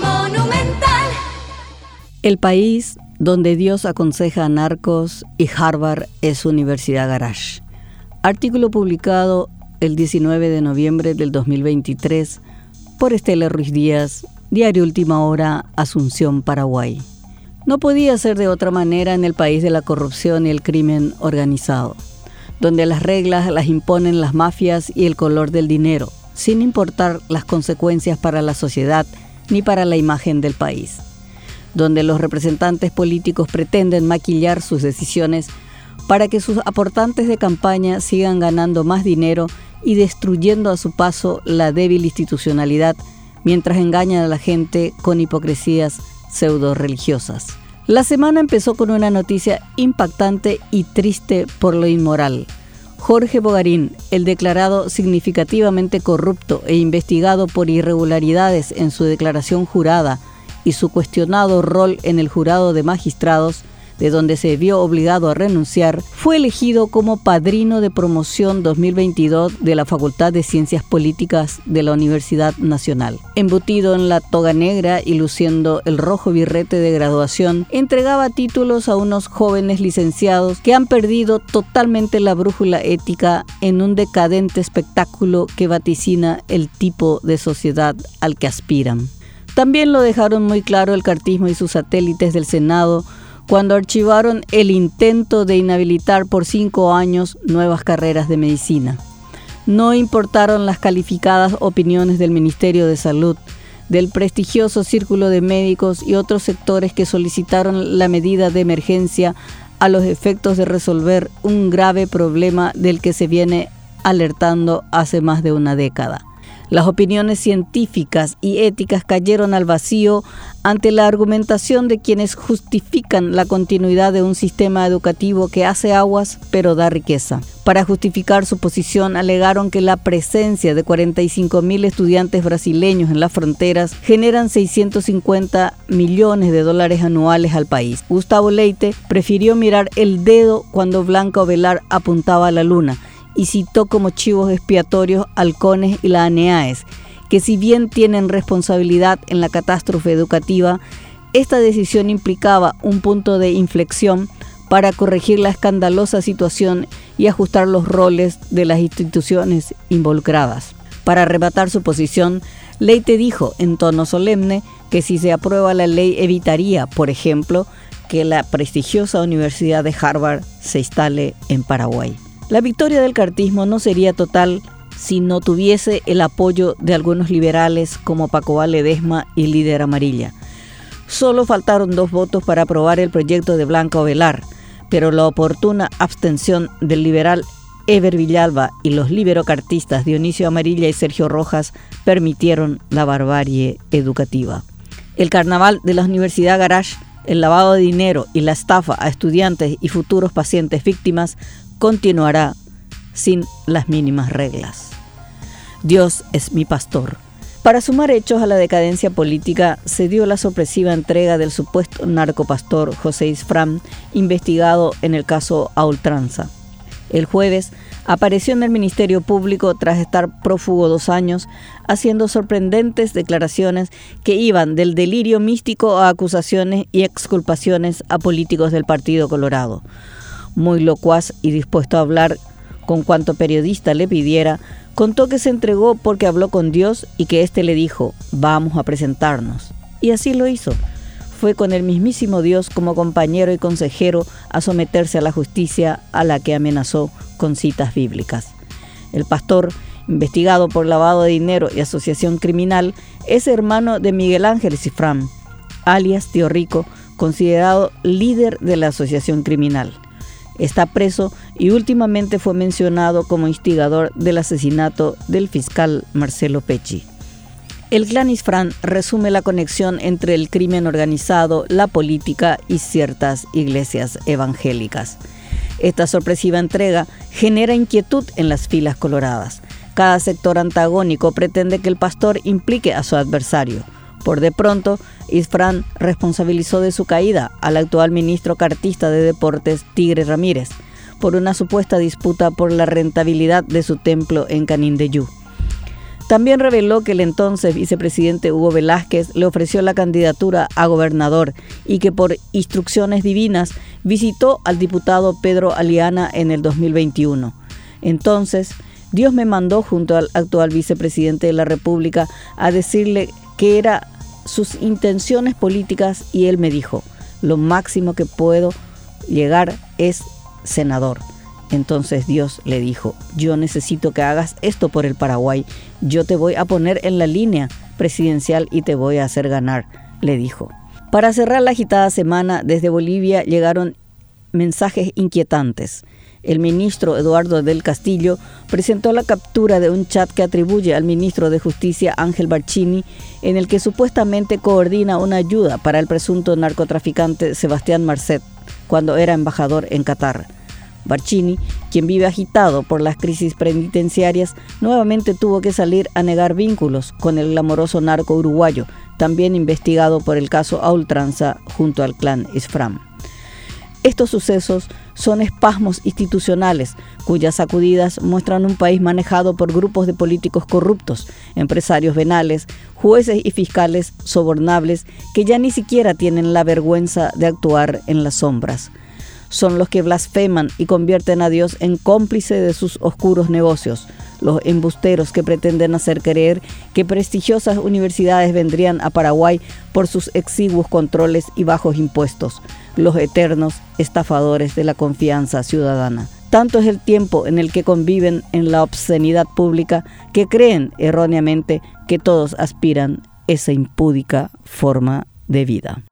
Monumental. El país donde Dios aconseja a narcos y Harvard es Universidad Garage. Artículo publicado el 19 de noviembre del 2023 por Estela Ruiz Díaz, Diario Última Hora, Asunción, Paraguay. No podía ser de otra manera en el país de la corrupción y el crimen organizado, donde las reglas las imponen las mafias y el color del dinero, sin importar las consecuencias para la sociedad ni para la imagen del país, donde los representantes políticos pretenden maquillar sus decisiones para que sus aportantes de campaña sigan ganando más dinero y destruyendo a su paso la débil institucionalidad mientras engañan a la gente con hipocresías pseudo religiosas. La semana empezó con una noticia impactante y triste por lo inmoral. Jorge Bogarín, el declarado significativamente corrupto e investigado por irregularidades en su declaración jurada y su cuestionado rol en el jurado de magistrados, de donde se vio obligado a renunciar, fue elegido como padrino de promoción 2022 de la Facultad de Ciencias Políticas de la Universidad Nacional. Embutido en la toga negra y luciendo el rojo birrete de graduación, entregaba títulos a unos jóvenes licenciados que han perdido totalmente la brújula ética en un decadente espectáculo que vaticina el tipo de sociedad al que aspiran. También lo dejaron muy claro el cartismo y sus satélites del Senado cuando archivaron el intento de inhabilitar por cinco años nuevas carreras de medicina. No importaron las calificadas opiniones del Ministerio de Salud, del prestigioso Círculo de Médicos y otros sectores que solicitaron la medida de emergencia a los efectos de resolver un grave problema del que se viene alertando hace más de una década. Las opiniones científicas y éticas cayeron al vacío ante la argumentación de quienes justifican la continuidad de un sistema educativo que hace aguas pero da riqueza. Para justificar su posición alegaron que la presencia de 45 mil estudiantes brasileños en las fronteras generan 650 millones de dólares anuales al país. Gustavo Leite prefirió mirar el dedo cuando Blanca Ovelar apuntaba a la luna y citó como chivos expiatorios halcones y la ANEAES, que si bien tienen responsabilidad en la catástrofe educativa, esta decisión implicaba un punto de inflexión para corregir la escandalosa situación y ajustar los roles de las instituciones involucradas. Para arrebatar su posición, Leite dijo en tono solemne que si se aprueba la ley evitaría, por ejemplo, que la prestigiosa Universidad de Harvard se instale en Paraguay. La victoria del cartismo no sería total si no tuviese el apoyo de algunos liberales como Paco Ledesma y Líder Amarilla. Solo faltaron dos votos para aprobar el proyecto de Blanca Ovelar, pero la oportuna abstención del liberal Ever Villalba y los liberocartistas Dionisio Amarilla y Sergio Rojas permitieron la barbarie educativa. El carnaval de la Universidad Garage, el lavado de dinero y la estafa a estudiantes y futuros pacientes víctimas continuará sin las mínimas reglas. Dios es mi pastor. Para sumar hechos a la decadencia política, se dio la sorpresiva entrega del supuesto narcopastor José Isfram, investigado en el caso a ultranza. El jueves apareció en el Ministerio Público tras estar prófugo dos años, haciendo sorprendentes declaraciones que iban del delirio místico a acusaciones y exculpaciones a políticos del Partido Colorado muy locuaz y dispuesto a hablar con cuanto periodista le pidiera, contó que se entregó porque habló con Dios y que éste le dijo, vamos a presentarnos. Y así lo hizo. Fue con el mismísimo Dios como compañero y consejero a someterse a la justicia a la que amenazó con citas bíblicas. El pastor, investigado por lavado de dinero y asociación criminal, es hermano de Miguel Ángel Cifrán, alias Tío Rico, considerado líder de la asociación criminal. Está preso y últimamente fue mencionado como instigador del asesinato del fiscal Marcelo Pecci. El clan Isfran resume la conexión entre el crimen organizado, la política y ciertas iglesias evangélicas. Esta sorpresiva entrega genera inquietud en las filas coloradas. Cada sector antagónico pretende que el pastor implique a su adversario. Por de pronto, Isfran responsabilizó de su caída al actual ministro cartista de Deportes, Tigre Ramírez, por una supuesta disputa por la rentabilidad de su templo en Canindeyú. También reveló que el entonces vicepresidente Hugo Velázquez le ofreció la candidatura a gobernador y que por instrucciones divinas visitó al diputado Pedro Aliana en el 2021. Entonces, Dios me mandó junto al actual vicepresidente de la República a decirle que eran sus intenciones políticas y él me dijo, lo máximo que puedo llegar es senador. Entonces Dios le dijo, yo necesito que hagas esto por el Paraguay, yo te voy a poner en la línea presidencial y te voy a hacer ganar, le dijo. Para cerrar la agitada semana, desde Bolivia llegaron mensajes inquietantes. El ministro Eduardo del Castillo presentó la captura de un chat que atribuye al ministro de Justicia Ángel Barcini, en el que supuestamente coordina una ayuda para el presunto narcotraficante Sebastián Marcet cuando era embajador en Qatar. Barcini, quien vive agitado por las crisis penitenciarias, nuevamente tuvo que salir a negar vínculos con el glamoroso narco uruguayo, también investigado por el caso a ultranza junto al clan Isfram. Estos sucesos son espasmos institucionales cuyas sacudidas muestran un país manejado por grupos de políticos corruptos, empresarios venales, jueces y fiscales sobornables que ya ni siquiera tienen la vergüenza de actuar en las sombras son los que blasfeman y convierten a Dios en cómplice de sus oscuros negocios, los embusteros que pretenden hacer creer que prestigiosas universidades vendrían a Paraguay por sus exiguos controles y bajos impuestos, los eternos estafadores de la confianza ciudadana. Tanto es el tiempo en el que conviven en la obscenidad pública que creen erróneamente que todos aspiran esa impúdica forma de vida.